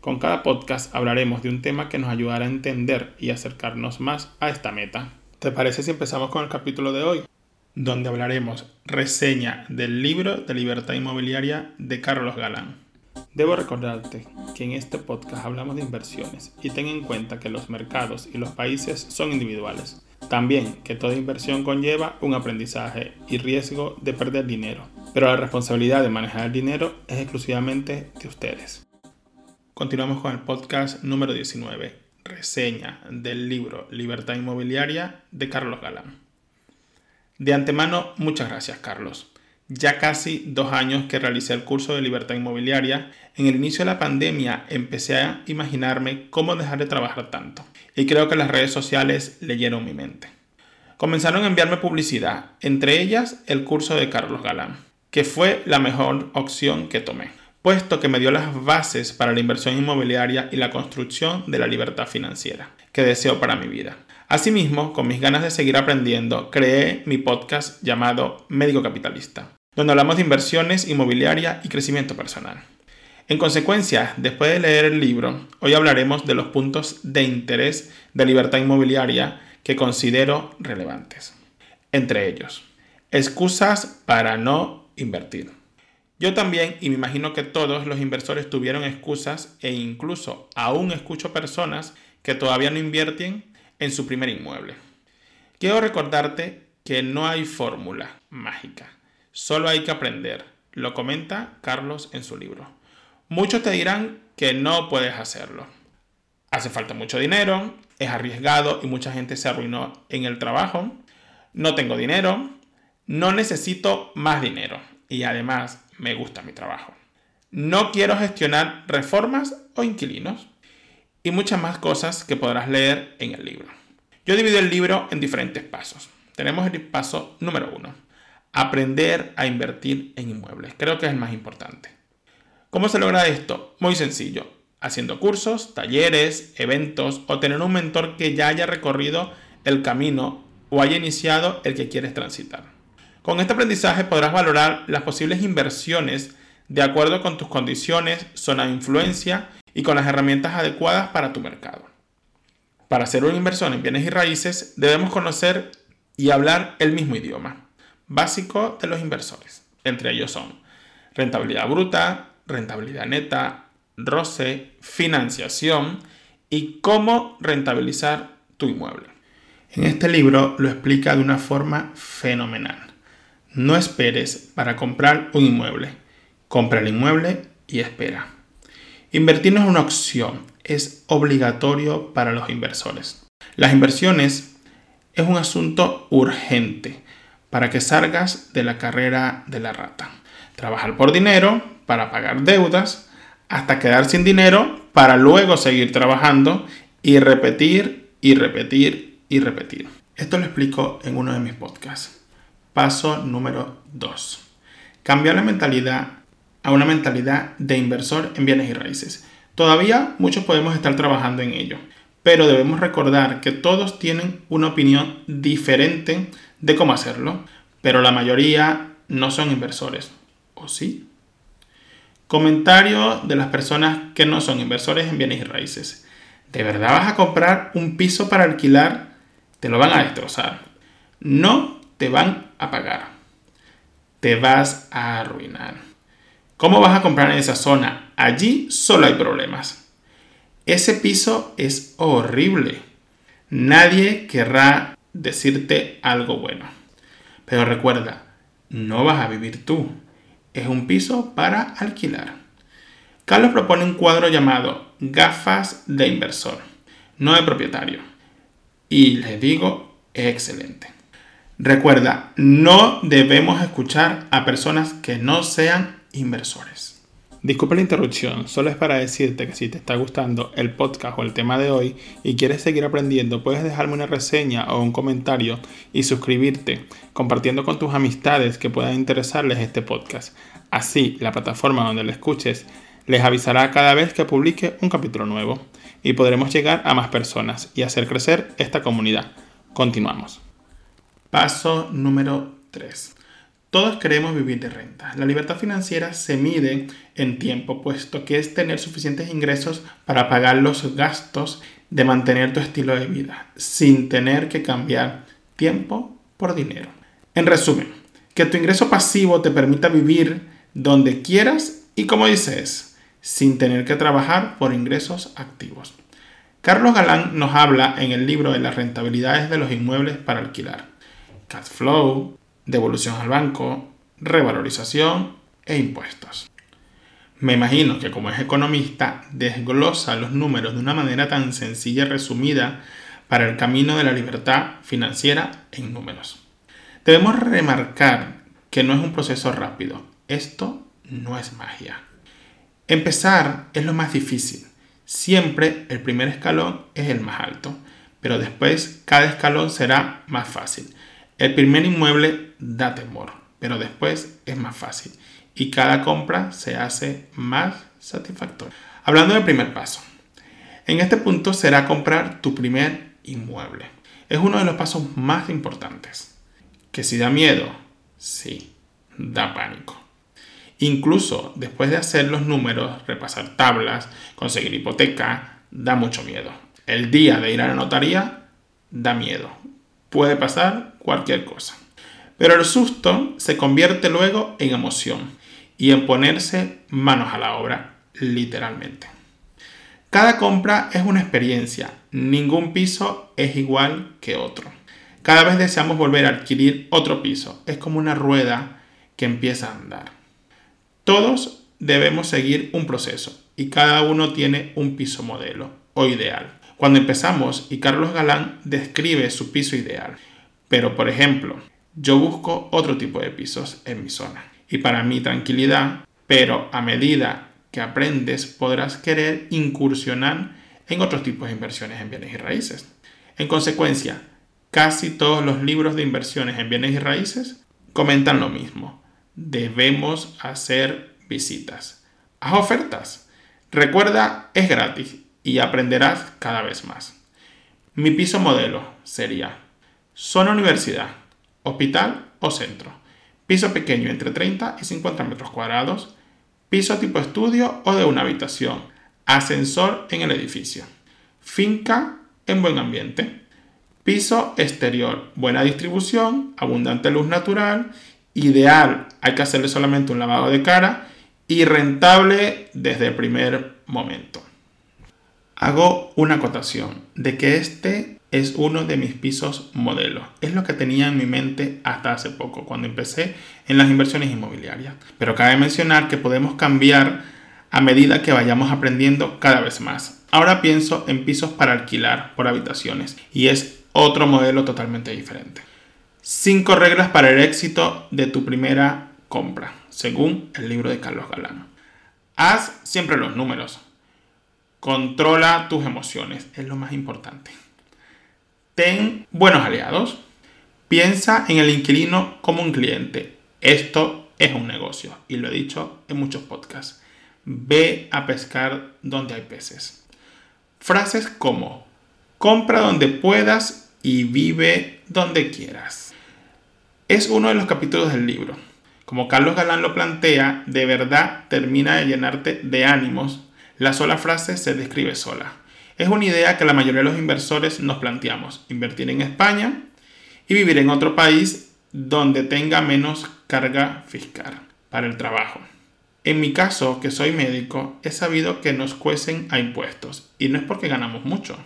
con cada podcast hablaremos de un tema que nos ayudará a entender y acercarnos más a esta meta. ¿Te parece si empezamos con el capítulo de hoy? Donde hablaremos reseña del libro de libertad inmobiliaria de Carlos Galán. Debo recordarte que en este podcast hablamos de inversiones y ten en cuenta que los mercados y los países son individuales. También que toda inversión conlleva un aprendizaje y riesgo de perder dinero, pero la responsabilidad de manejar el dinero es exclusivamente de ustedes. Continuamos con el podcast número 19, reseña del libro Libertad Inmobiliaria de Carlos Galán. De antemano, muchas gracias Carlos. Ya casi dos años que realicé el curso de Libertad Inmobiliaria, en el inicio de la pandemia empecé a imaginarme cómo dejar de trabajar tanto. Y creo que las redes sociales leyeron mi mente. Comenzaron a enviarme publicidad, entre ellas el curso de Carlos Galán, que fue la mejor opción que tomé puesto que me dio las bases para la inversión inmobiliaria y la construcción de la libertad financiera que deseo para mi vida. Asimismo, con mis ganas de seguir aprendiendo, creé mi podcast llamado Médico Capitalista, donde hablamos de inversiones inmobiliarias y crecimiento personal. En consecuencia, después de leer el libro, hoy hablaremos de los puntos de interés de libertad inmobiliaria que considero relevantes. Entre ellos, excusas para no invertir. Yo también, y me imagino que todos los inversores tuvieron excusas e incluso aún escucho personas que todavía no invierten en su primer inmueble. Quiero recordarte que no hay fórmula mágica, solo hay que aprender, lo comenta Carlos en su libro. Muchos te dirán que no puedes hacerlo. Hace falta mucho dinero, es arriesgado y mucha gente se arruinó en el trabajo. No tengo dinero, no necesito más dinero y además me gusta mi trabajo. No quiero gestionar reformas o inquilinos y muchas más cosas que podrás leer en el libro. Yo divido el libro en diferentes pasos. Tenemos el paso número uno, aprender a invertir en inmuebles. Creo que es el más importante. ¿Cómo se logra esto? Muy sencillo, haciendo cursos, talleres, eventos o tener un mentor que ya haya recorrido el camino o haya iniciado el que quieres transitar. Con este aprendizaje podrás valorar las posibles inversiones de acuerdo con tus condiciones, zona de influencia y con las herramientas adecuadas para tu mercado. Para hacer una inversión en bienes y raíces debemos conocer y hablar el mismo idioma básico de los inversores. Entre ellos son rentabilidad bruta, rentabilidad neta, roce, financiación y cómo rentabilizar tu inmueble. En este libro lo explica de una forma fenomenal. No esperes para comprar un inmueble. Compra el inmueble y espera. Invertir no es una opción, es obligatorio para los inversores. Las inversiones es un asunto urgente para que salgas de la carrera de la rata. Trabajar por dinero para pagar deudas hasta quedar sin dinero para luego seguir trabajando y repetir y repetir y repetir. Esto lo explico en uno de mis podcasts. Paso número 2. Cambiar la mentalidad a una mentalidad de inversor en bienes y raíces. Todavía muchos podemos estar trabajando en ello, pero debemos recordar que todos tienen una opinión diferente de cómo hacerlo, pero la mayoría no son inversores, ¿o sí? Comentario de las personas que no son inversores en bienes y raíces. ¿De verdad vas a comprar un piso para alquilar? Te lo van a destrozar. No te van a pagar. Te vas a arruinar. ¿Cómo vas a comprar en esa zona? Allí solo hay problemas. Ese piso es horrible. Nadie querrá decirte algo bueno. Pero recuerda, no vas a vivir tú. Es un piso para alquilar. Carlos propone un cuadro llamado Gafas de inversor, no de propietario. Y les digo, es excelente. Recuerda, no debemos escuchar a personas que no sean inversores. Disculpa la interrupción, solo es para decirte que si te está gustando el podcast o el tema de hoy y quieres seguir aprendiendo, puedes dejarme una reseña o un comentario y suscribirte, compartiendo con tus amistades que puedan interesarles este podcast. Así, la plataforma donde lo escuches les avisará cada vez que publique un capítulo nuevo y podremos llegar a más personas y hacer crecer esta comunidad. Continuamos. Paso número 3. Todos queremos vivir de renta. La libertad financiera se mide en tiempo, puesto que es tener suficientes ingresos para pagar los gastos de mantener tu estilo de vida, sin tener que cambiar tiempo por dinero. En resumen, que tu ingreso pasivo te permita vivir donde quieras y como dices, sin tener que trabajar por ingresos activos. Carlos Galán nos habla en el libro de las rentabilidades de los inmuebles para alquilar. Cash flow, devolución al banco, revalorización e impuestos. Me imagino que como es economista desglosa los números de una manera tan sencilla y resumida para el camino de la libertad financiera en números. Debemos remarcar que no es un proceso rápido. Esto no es magia. Empezar es lo más difícil. Siempre el primer escalón es el más alto, pero después cada escalón será más fácil. El primer inmueble da temor, pero después es más fácil y cada compra se hace más satisfactoria. Hablando del primer paso, en este punto será comprar tu primer inmueble. Es uno de los pasos más importantes. Que si da miedo, sí, da pánico. Incluso después de hacer los números, repasar tablas, conseguir hipoteca, da mucho miedo. El día de ir a la notaría, da miedo puede pasar cualquier cosa. Pero el susto se convierte luego en emoción y en ponerse manos a la obra, literalmente. Cada compra es una experiencia, ningún piso es igual que otro. Cada vez deseamos volver a adquirir otro piso, es como una rueda que empieza a andar. Todos debemos seguir un proceso y cada uno tiene un piso modelo o ideal cuando empezamos y Carlos Galán describe su piso ideal. Pero, por ejemplo, yo busco otro tipo de pisos en mi zona. Y para mi tranquilidad, pero a medida que aprendes podrás querer incursionar en otros tipos de inversiones en bienes y raíces. En consecuencia, casi todos los libros de inversiones en bienes y raíces comentan lo mismo. Debemos hacer visitas. Haz ofertas. Recuerda, es gratis y aprenderás cada vez más. Mi piso modelo sería zona universidad, hospital o centro, piso pequeño entre 30 y 50 metros cuadrados, piso tipo estudio o de una habitación, ascensor en el edificio, finca en buen ambiente, piso exterior, buena distribución, abundante luz natural, ideal, hay que hacerle solamente un lavado de cara y rentable desde el primer momento. Hago una acotación de que este es uno de mis pisos modelos. Es lo que tenía en mi mente hasta hace poco, cuando empecé en las inversiones inmobiliarias. Pero cabe mencionar que podemos cambiar a medida que vayamos aprendiendo cada vez más. Ahora pienso en pisos para alquilar por habitaciones y es otro modelo totalmente diferente. Cinco reglas para el éxito de tu primera compra, según el libro de Carlos Galán. Haz siempre los números. Controla tus emociones, es lo más importante. Ten buenos aliados. Piensa en el inquilino como un cliente. Esto es un negocio y lo he dicho en muchos podcasts. Ve a pescar donde hay peces. Frases como compra donde puedas y vive donde quieras. Es uno de los capítulos del libro. Como Carlos Galán lo plantea, de verdad termina de llenarte de ánimos la sola frase se describe sola. Es una idea que la mayoría de los inversores nos planteamos, invertir en España y vivir en otro país donde tenga menos carga fiscal para el trabajo. En mi caso, que soy médico, he sabido que nos cuecen a impuestos y no es porque ganamos mucho,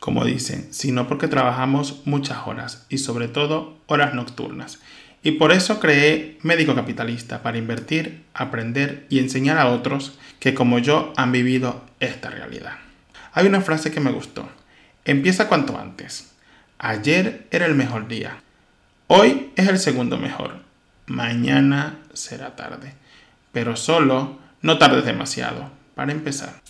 como dicen, sino porque trabajamos muchas horas y sobre todo horas nocturnas y por eso creé Médico Capitalista, para invertir, aprender y enseñar a otros que como yo han vivido esta realidad. Hay una frase que me gustó. Empieza cuanto antes. Ayer era el mejor día. Hoy es el segundo mejor. Mañana será tarde. Pero solo No tardes demasiado para empezar.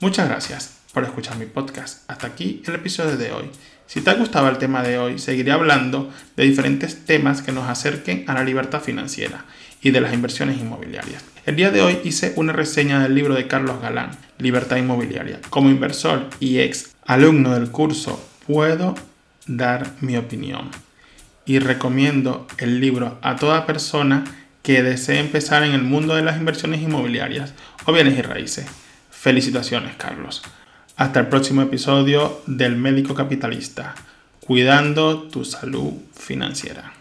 Muchas gracias por escuchar mi podcast. Hasta aquí el episodio de hoy. Si te ha gustado el tema de hoy, seguiré hablando de diferentes temas que nos acerquen a la libertad financiera y de las inversiones inmobiliarias. El día de hoy hice una reseña del libro de Carlos Galán, Libertad Inmobiliaria. Como inversor y ex alumno del curso, puedo dar mi opinión y recomiendo el libro a toda persona que desee empezar en el mundo de las inversiones inmobiliarias o bienes y raíces. Felicitaciones, Carlos. Hasta el próximo episodio del Médico Capitalista, cuidando tu salud financiera.